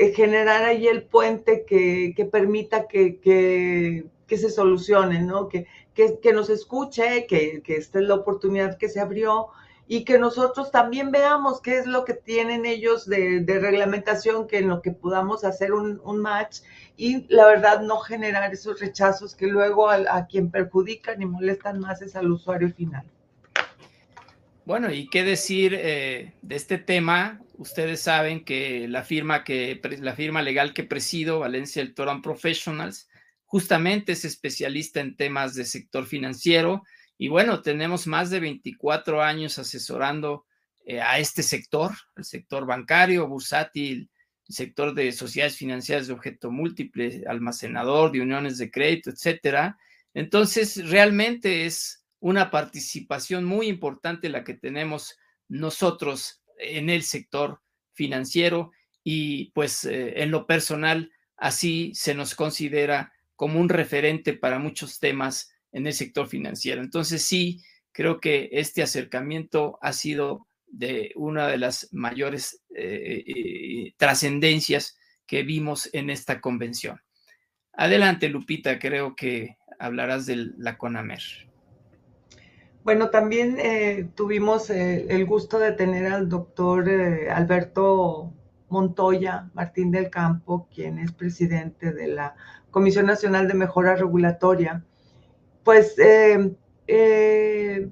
eh, generar ahí el puente que, permita que, se solucione, ¿no? Que, que, nos escuche, que, esta es la oportunidad que se abrió y que nosotros también veamos qué es lo que tienen ellos de, reglamentación, que en lo que podamos hacer un, match y la verdad no generar esos rechazos que luego a, a quien perjudican y molestan más es al usuario final. Bueno, y qué decir eh, de este tema. Ustedes saben que la firma, que la firma legal que presido, Valencia El Torón Professionals, justamente es especialista en temas de sector financiero Y bueno, tenemos más de 24 años asesorando eh, a este sector, el sector bancario, bursátil, el sector de sociedades financieras de objeto múltiple, almacenador de uniones de crédito, etcétera. Entonces, realmente es una participación muy importante la que tenemos nosotros en el sector financiero y pues eh, en lo personal así se nos considera como un referente para muchos temas en el sector financiero. Entonces sí, creo que este acercamiento ha sido de una de las mayores eh, eh, trascendencias que vimos en esta convención. Adelante, Lupita, creo que hablarás de la CONAMER. Bueno, también eh, tuvimos el gusto de tener al doctor Alberto Montoya Martín del Campo, quien es presidente de la Comisión Nacional de Mejora Regulatoria. Pues eh,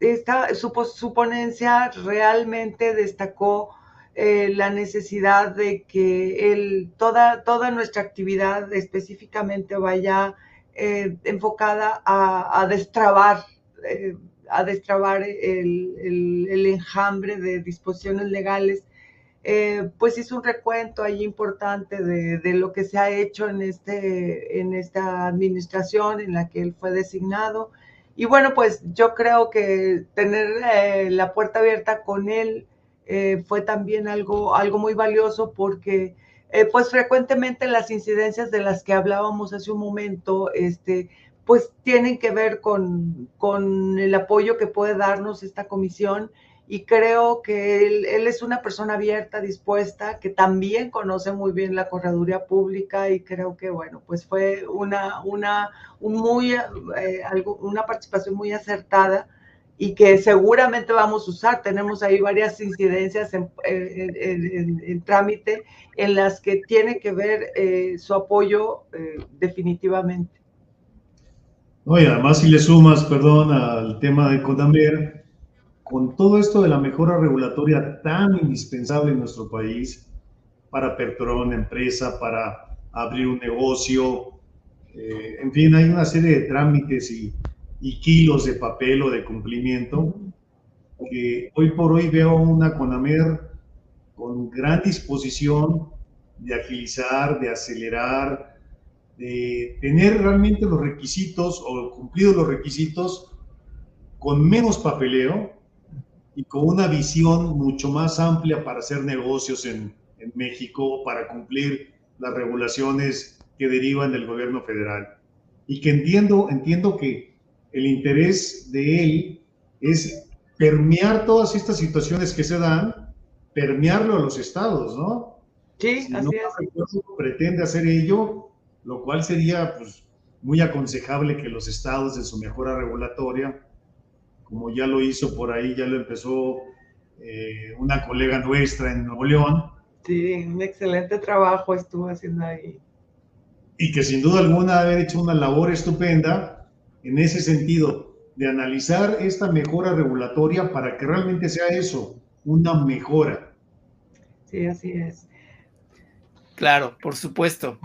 esta, su, ponencia realmente destacó eh, la necesidad de que toda, nuestra actividad específicamente vaya eh, enfocada a, destrabar, a destrabar el, enjambre de disposiciones legales. pues hizo un recuento ahí importante de, de, lo que se ha hecho en, este, en esta administración en la que él fue designado y bueno, pues yo creo que tener eh, la puerta abierta con él eh, fue también algo, algo muy valioso porque eh, pues frecuentemente las incidencias de las que hablábamos hace un momento, este, pues tienen que ver con, con el apoyo que puede darnos esta comisión y creo que él, es una persona abierta, dispuesta, que también conoce muy bien la correduría pública y creo que, bueno, pues fue una, una, un muy, eh, una participación muy acertada y que seguramente vamos a usar. Tenemos ahí varias incidencias en, en, trámite en las que tiene que ver eh, su apoyo eh, definitivamente. No, y además si le sumas, perdón, al tema de Codamer, con todo esto de la mejora regulatoria tan indispensable en nuestro país para aperturar una empresa, para abrir un negocio, eh, en fin, hay una serie de trámites y, y, kilos de papel o de cumplimiento que hoy por hoy veo una CONAMER con gran disposición de agilizar, de acelerar, de tener realmente los requisitos o cumplidos los requisitos con menos papeleo y con una visión mucho más amplia para hacer negocios en, en México, para cumplir las regulaciones que derivan del gobierno federal. Y que entiendo, entiendo que el interés de él es permear todas estas situaciones que se dan, permearlo a los estados, ¿no? Sí, así es. pretende hacer ello, lo cual sería pues, muy aconsejable que los estados en su mejora regulatoria como ya lo hizo por ahí, ya lo empezó eh, una colega nuestra en Nuevo León. Sí, un excelente trabajo estuvo haciendo ahí. Y que sin duda alguna haber hecho una labor estupenda en ese sentido, de analizar esta mejora regulatoria para que realmente sea eso, una mejora. Sí, así es. Claro, por supuesto.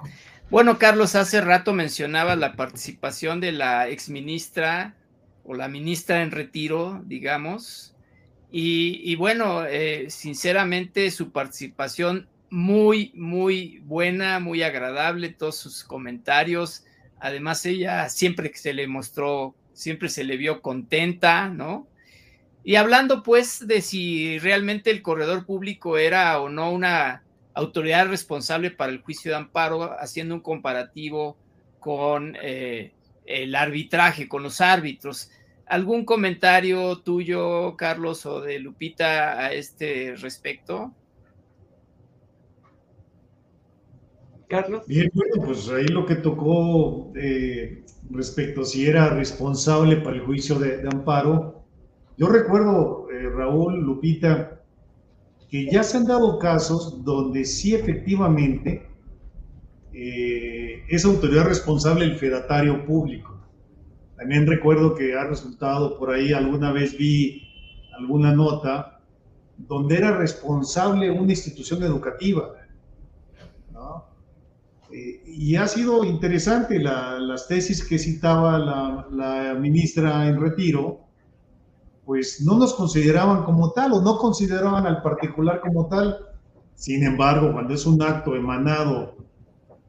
Bueno, Carlos, hace rato mencionaba la participación de la exministra o la ministra en retiro, digamos. Y, bueno, eh, sinceramente su participación muy, muy buena, muy agradable, todos sus comentarios. Además, ella siempre que se le mostró, siempre se le vio contenta, ¿no? Y hablando pues de si realmente el corredor público era o no una autoridad responsable para el juicio de amparo, haciendo un comparativo con eh, el arbitraje, con los árbitros. ¿Algún comentario tuyo, Carlos, o de Lupita a este respecto? Carlos. Bien, bueno, pues ahí lo que tocó eh, respecto a si era responsable para el juicio de, amparo. Yo recuerdo, eh, Raúl, Lupita, que ya se han dado casos donde sí efectivamente eh, es autoridad responsable el fedatario público. También recuerdo que ha resultado por ahí, alguna vez vi alguna nota donde era responsable una institución educativa. Eh, y ha sido interesante las tesis que citaba la, la, ministra en retiro, pues no nos consideraban como tal o no consideraban al particular como tal. Sin embargo, cuando es un acto emanado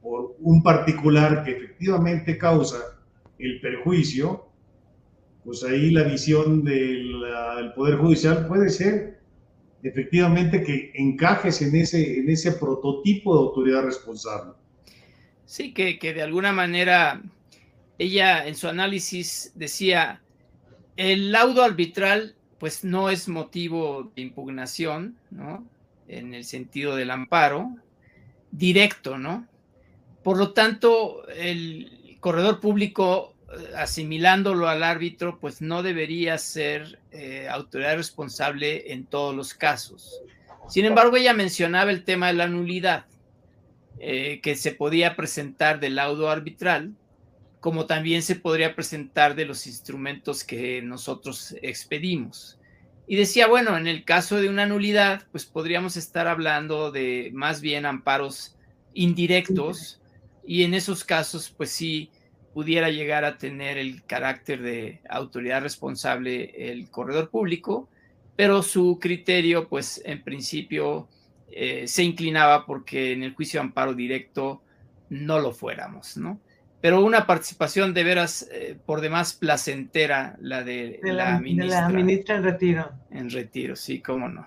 por un particular que efectivamente causa el perjuicio, pues ahí la visión del, Poder Judicial puede ser efectivamente que encajes en ese, en ese prototipo de autoridad responsable. Sí, que, que de alguna manera ella en su análisis decía, el laudo arbitral pues no es motivo de impugnación, ¿no? En el sentido del amparo, directo, ¿no? Por lo tanto, el corredor público asimilándolo al árbitro, pues no debería ser eh, autoridad responsable en todos los casos. Sin embargo, ella mencionaba el tema de la nulidad, eh, que se podía presentar del laudo arbitral, como también se podría presentar de los instrumentos que nosotros expedimos. Y decía, bueno, en el caso de una nulidad, pues podríamos estar hablando de más bien amparos indirectos, y en esos casos, pues sí, pudiera llegar a tener el carácter de autoridad responsable el corredor público, pero su criterio, pues en principio eh, se inclinaba porque en el juicio de amparo directo no lo fuéramos, ¿no? Pero una participación de veras eh, por demás placentera la de, la, ministra. De la ministra en retiro. En retiro, sí, cómo no.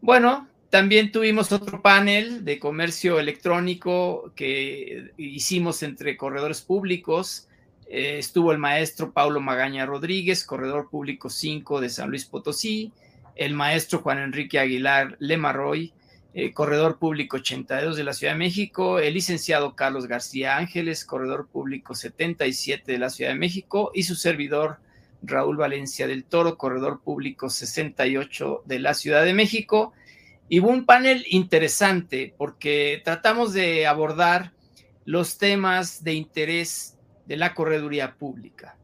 Bueno, también tuvimos otro panel de comercio electrónico que hicimos entre corredores públicos. Eh, estuvo el maestro Paulo Magaña Rodríguez, corredor público 5 de San Luis Potosí, el maestro Juan Enrique Aguilar Lemarroy, eh, corredor público 82 de la Ciudad de México, el licenciado Carlos García Ángeles, corredor público 77 de la Ciudad de México, y su servidor Raúl Valencia del Toro, corredor público 68 de la Ciudad de México. Y un panel interesante porque tratamos de abordar los temas de interés de la correduría pública.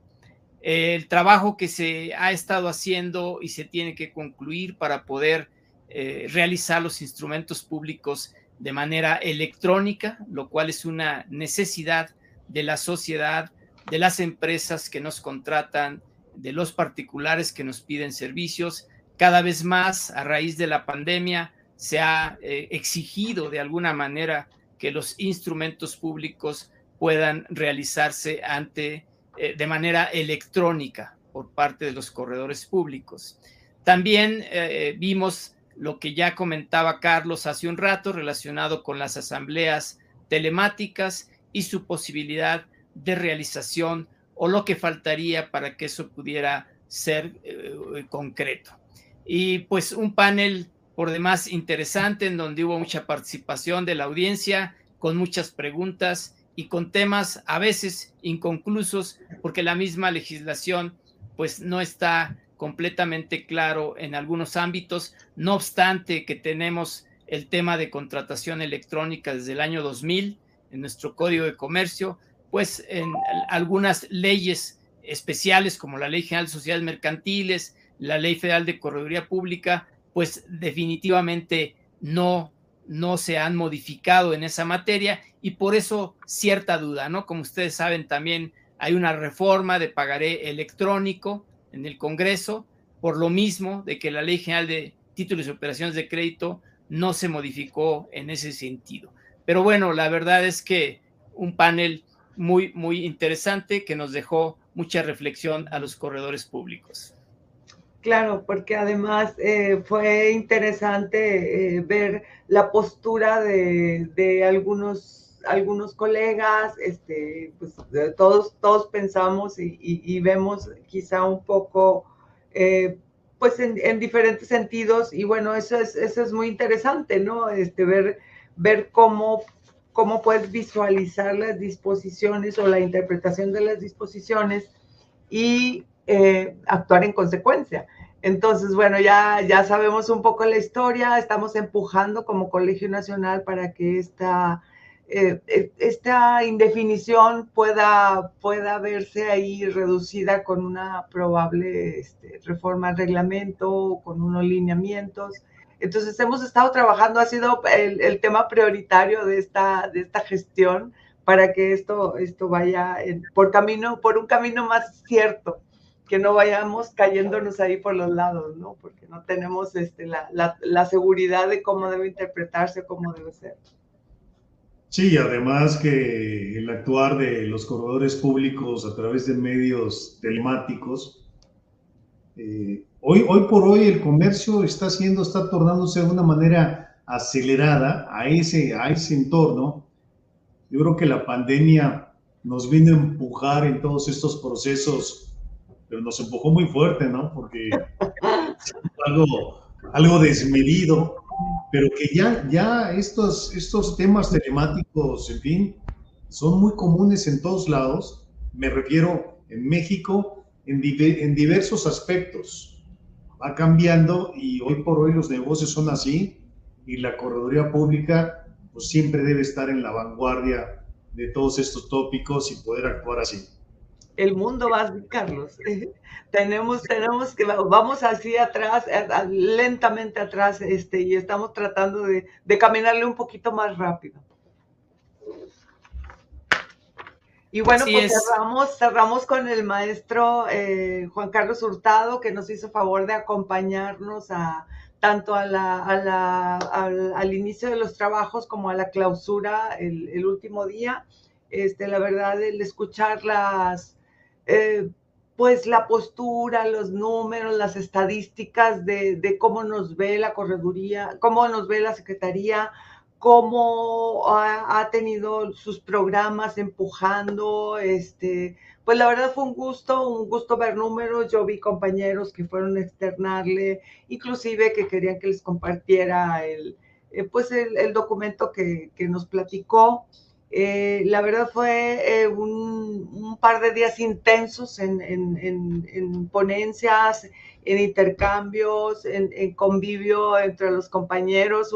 El trabajo que se ha estado haciendo y se tiene que concluir para poder eh, realizar los instrumentos públicos de manera electrónica, lo cual es una necesidad de la sociedad, de las empresas que nos contratan, de los particulares que nos piden servicios cada vez más a raíz de la pandemia se ha eh, exigido de alguna manera que los instrumentos públicos puedan realizarse ante eh, de manera electrónica por parte de los corredores públicos. También vimos lo que ya comentaba Carlos hace un rato relacionado con las asambleas telemáticas y su posibilidad de realización o lo que faltaría para que eso pudiera ser concreto. Y pues un panel por demás interesante en donde hubo mucha participación de la audiencia, con muchas preguntas y con temas a veces inconclusos porque la misma legislación pues no está completamente claro en algunos ámbitos, no obstante que tenemos el tema de contratación electrónica desde el año 2000 en nuestro Código de Comercio, pues en algunas leyes especiales como la Ley General de Sociedades Mercantiles, la Ley Federal de Correduría Pública, pues definitivamente no, no se han modificado en esa materia y por eso cierta duda, ¿no? Como ustedes saben, también hay una reforma de pagaré electrónico en el Congreso, por lo mismo de que la Ley General de Títulos y Operaciones de Crédito no se modificó en ese sentido. Pero bueno, la verdad es que un panel muy, muy interesante que nos dejó mucha reflexión a los corredores públicos. Claro, porque además eh, fue interesante eh, ver la postura de, algunos, algunos colegas, este, pues todos, todos pensamos y, vemos quizá un poco, eh, pues en, diferentes sentidos, y bueno, eso es, eso es muy interesante, ¿no? Este, ver, ver cómo, cómo puedes visualizar las disposiciones o la interpretación de las disposiciones y eh, actuar en consecuencia. Entonces, bueno, ya, ya sabemos un poco la historia, estamos empujando como Colegio Nacional para que esta, eh, e, esta indefinición pueda, pueda verse ahí reducida con una probable este, reforma al reglamento, con unos lineamientos Entonces hemos estado trabajando, ha sido el, tema prioritario de esta, de esta gestión para que esto, esto vaya por, camino, por un camino más cierto, que no vayamos cayéndonos ahí por los lados, ¿no? Porque no tenemos este, la, la, la seguridad de cómo debe interpretarse, cómo debe ser. Sí, además que el actuar de los corredores públicos a través de medios telemáticos, eh, hoy, hoy por hoy el comercio está haciendo, está tornándose de una manera acelerada a ese, a ese entorno. Yo creo que la pandemia nos vino a empujar en todos estos procesos, pero nos empujó muy fuerte, ¿no? Porque *laughs* algo, algo desmedido pero que ya, ya estos, estos temas telemáticos, en fin, son muy comunes en todos lados. Me refiero en México en, en diversos aspectos. Va cambiando y hoy por hoy los negocios son así y la correduría pública pues siempre debe estar en la vanguardia de todos estos tópicos y poder actuar así el mundo va así, Carlos. *laughs* tenemos, tenemos que, vamos así atrás, eh, lentamente atrás, este, y estamos tratando de, caminarle un poquito más rápido. Y bueno, pues cerramos, cerramos con el maestro eh, Juan Carlos Hurtado, que nos hizo favor de acompañarnos a tanto a la, al, inicio de los trabajos como a la clausura el, el último día. Este, la verdad, el escuchar las, eh, pues la postura, los números, las estadísticas de, cómo nos ve la correduría, cómo nos ve la Secretaría, cómo ha, tenido sus programas empujando, este, pues la verdad fue un gusto, un gusto ver números, yo vi compañeros que fueron a externarle, inclusive que querían que les compartiera el, eh, pues el, documento que, que nos platicó. Eh, la verdad fue eh, un, par de días intensos en, ponencias, en intercambios, en, convivio entre los compañeros,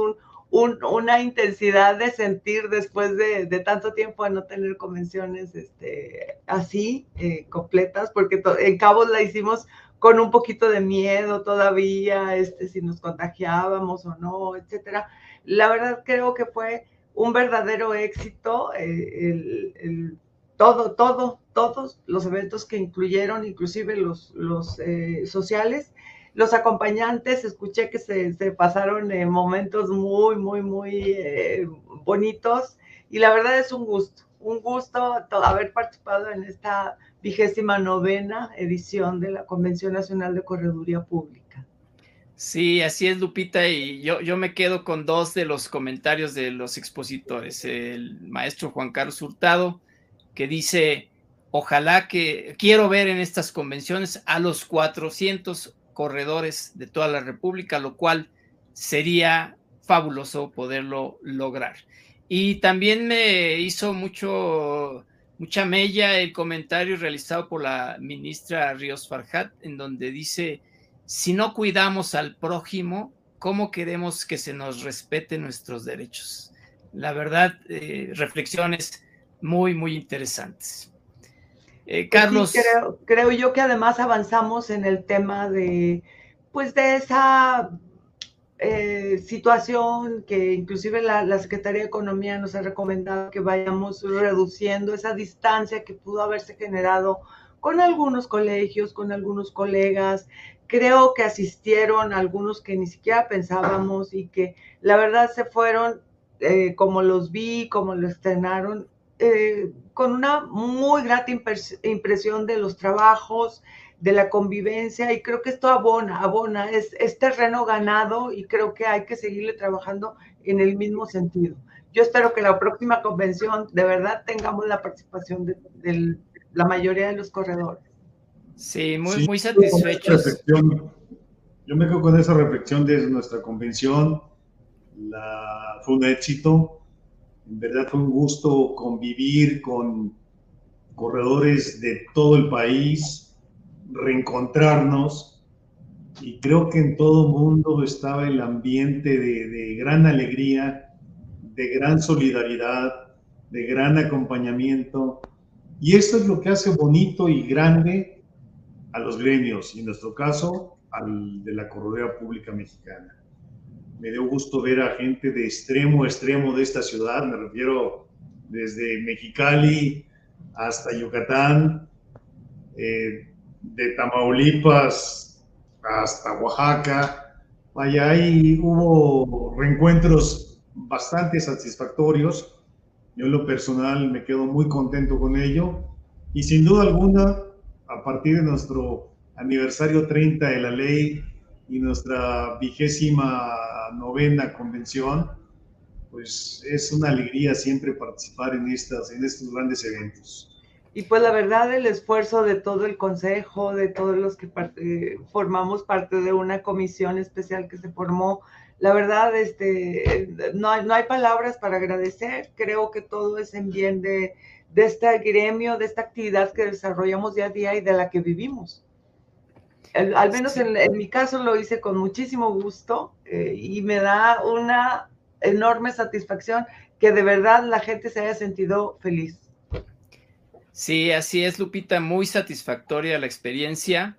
una intensidad de sentir después de, tanto tiempo de no tener convenciones este, así, eh, completas, porque en Cabo la hicimos con un poquito de miedo todavía, este, si nos contagiábamos o no, etcétera. La verdad creo que fue un verdadero éxito, eh, el, todo, todo, todos los eventos que incluyeron, inclusive los, eh, sociales, los acompañantes, escuché que se, pasaron en momentos muy, muy, muy eh, bonitos y la verdad es un gusto, un gusto haber participado en esta vigésima novena edición de la Convención Nacional de Correduría Pública. Sí, así es, Lupita, y yo, yo me quedo con dos de los comentarios de los expositores. El maestro Juan Carlos Hurtado, que dice, ojalá que quiero ver en estas convenciones a los 400 corredores de toda la República, lo cual sería fabuloso poderlo lograr. Y también me hizo mucho, mucha mella el comentario realizado por la ministra Ríos Farjat, en donde dice si no cuidamos al prójimo, ¿cómo queremos que se nos respeten nuestros derechos? La verdad, eh, reflexiones muy, muy interesantes. Eh, pues Carlos. creo, yo que además avanzamos en el tema de, pues, de esa eh, situación que inclusive la, la, Secretaría de Economía nos ha recomendado que vayamos reduciendo esa distancia que pudo haberse generado con algunos colegios, con algunos colegas, creo que asistieron algunos que ni siquiera pensábamos y que la verdad se fueron, eh, como los vi, como lo estrenaron, eh, con una muy grata impresión de los trabajos, de la convivencia y creo que esto abona, abona, es, es terreno ganado y creo que hay que seguirle trabajando en el mismo sentido. Yo espero que la próxima convención de verdad tengamos la participación de la mayoría de los corredores. Sí, muy, muy satisfechos. Yo me quedo con esa reflexión de nuestra convención. La, fue un éxito. En verdad fue un gusto convivir con corredores de todo el país, reencontrarnos. Y creo que en todo mundo estaba el ambiente de, de gran alegría, de gran solidaridad, de gran acompañamiento. Y eso es lo que hace bonito y grande a los gremios y en nuestro caso al de la Corredera Pública Mexicana. Me dio gusto ver a gente de extremo a extremo de esta ciudad, me refiero desde Mexicali hasta Yucatán, eh, de Tamaulipas hasta Oaxaca. Vaya, ahí hubo reencuentros bastante satisfactorios. Yo en lo personal me quedo muy contento con ello y sin duda alguna, a partir de nuestro aniversario 30 de la ley y nuestra vigésima novena convención, pues es una alegría siempre participar en, estas, en estos grandes eventos. Y pues la verdad, el esfuerzo de todo el consejo, de todos los que eh, formamos parte de una comisión especial que se formó, la verdad, este, no, hay, no hay palabras para agradecer. Creo que todo es en bien de, de este gremio, de esta actividad que desarrollamos día a día y de la que vivimos. al menos en, mi caso lo hice con muchísimo gusto eh, y me da una enorme satisfacción que de verdad la gente se haya sentido feliz. Sí, así es, Lupita, muy satisfactoria la experiencia.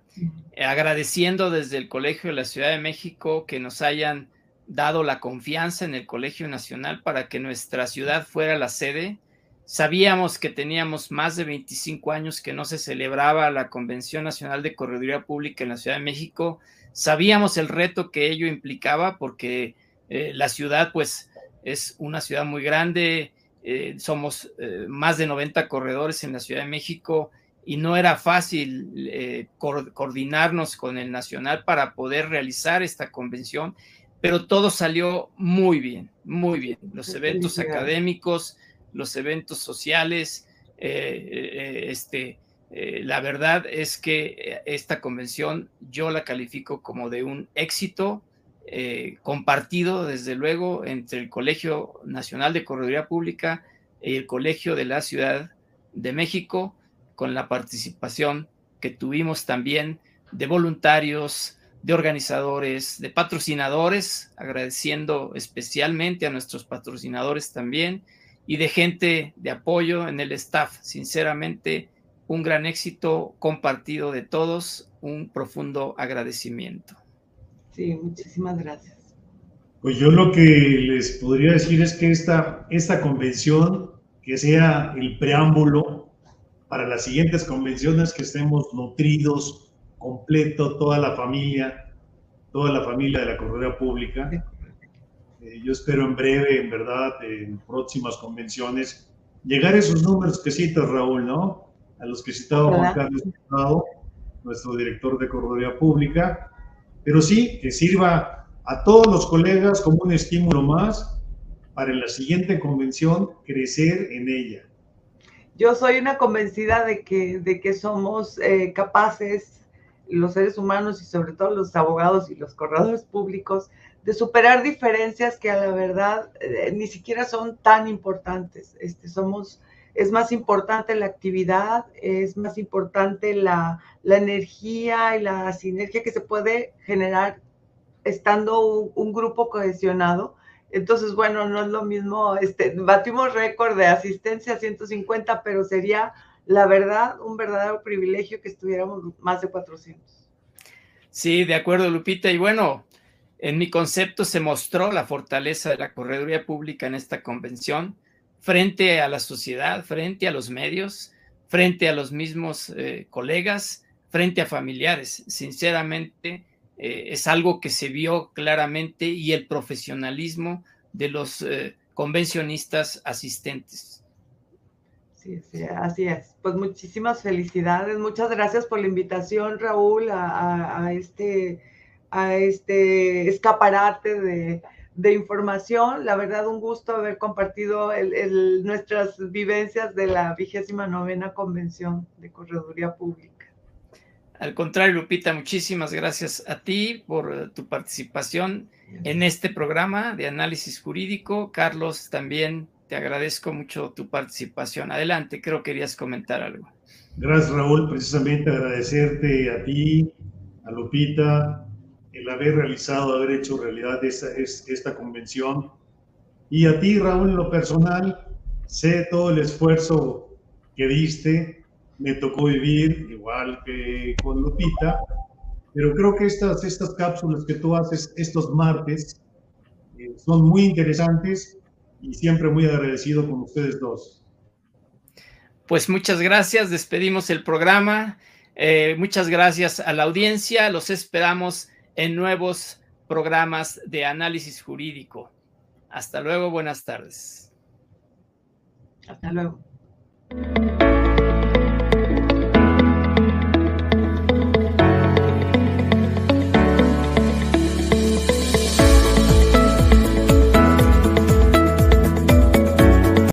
Agradeciendo desde el Colegio de la Ciudad de México que nos hayan dado la confianza en el Colegio Nacional para que nuestra ciudad fuera la sede Sabíamos que teníamos más de 25 años que no se celebraba la Convención Nacional de Correduría Pública en la Ciudad de México. Sabíamos el reto que ello implicaba porque eh, la ciudad pues es una ciudad muy grande, eh, somos eh, más de 90 corredores en la Ciudad de México y no era fácil coordinarnos con el Nacional para poder realizar esta convención, pero todo salió muy bien, muy bien. Los eventos académicos, los eventos sociales. Eh, eh, este, eh, la verdad es que esta convención yo la califico como de un éxito compartido, desde luego, entre el Colegio Nacional de Correduría Pública y el Colegio de la Ciudad de México, con la participación que tuvimos también de voluntarios, de organizadores, de patrocinadores, agradeciendo especialmente a nuestros patrocinadores también, y de gente de apoyo en el staff. Sinceramente, un gran éxito compartido de todos, un profundo agradecimiento. Sí, muchísimas gracias. Pues yo lo que les podría decir es que esta, esta convención, que sea el preámbulo para las siguientes convenciones, que estemos nutridos, completo, toda la familia, toda la familia de la Correa Pública. Eh, yo espero en breve, en verdad, en próximas convenciones, llegar a esos números que citas, Raúl, ¿no? A los que citaba Juan Carlos nuestro director de Correduría Pública, pero sí que sirva a todos los colegas como un estímulo más para en la siguiente convención crecer en ella. Yo soy una convencida de que, de que somos eh, capaces, los seres humanos y sobre todo los abogados y los corredores públicos, de superar diferencias que a la verdad eh, ni siquiera son tan importantes. Este, somos, es más importante la actividad, es más importante la, energía y la sinergia que se puede generar estando un, grupo cohesionado. Entonces, bueno, no es lo mismo, este, batimos récord de asistencia 150, pero sería, la verdad, un verdadero privilegio que estuviéramos más de 400. Sí, de acuerdo, Lupita. Y bueno, en mi concepto se mostró la fortaleza de la correduría pública en esta convención frente a la sociedad, frente a los medios, frente a los mismos eh, colegas, frente a familiares. Sinceramente, eh, es algo que se vio claramente y el profesionalismo de los eh, convencionistas asistentes. Sí, sí, así es. Pues muchísimas felicidades. Muchas gracias por la invitación, Raúl, a este a este escaparate de, información. La verdad, un gusto haber compartido nuestras vivencias de la vigésima novena convención de Correduría Pública. Al contrario, Lupita, muchísimas gracias a ti por tu participación en este programa de análisis jurídico. Carlos, también te agradezco mucho tu participación. Adelante, creo que querías comentar algo. Gracias, Raúl. Precisamente agradecerte a ti, a Lupita, el haber realizado, haber hecho realidad esta, esta convención. Y a ti, Raúl, en lo personal, sé todo el esfuerzo que diste, me tocó vivir igual que con Lupita, pero creo que estas, estas cápsulas que tú haces estos martes son muy interesantes y siempre muy agradecido con ustedes dos. Pues muchas gracias, despedimos el programa. Eh, muchas gracias a la audiencia, los esperamos en nuevos programas de análisis jurídico. Hasta luego, buenas tardes. Hasta luego.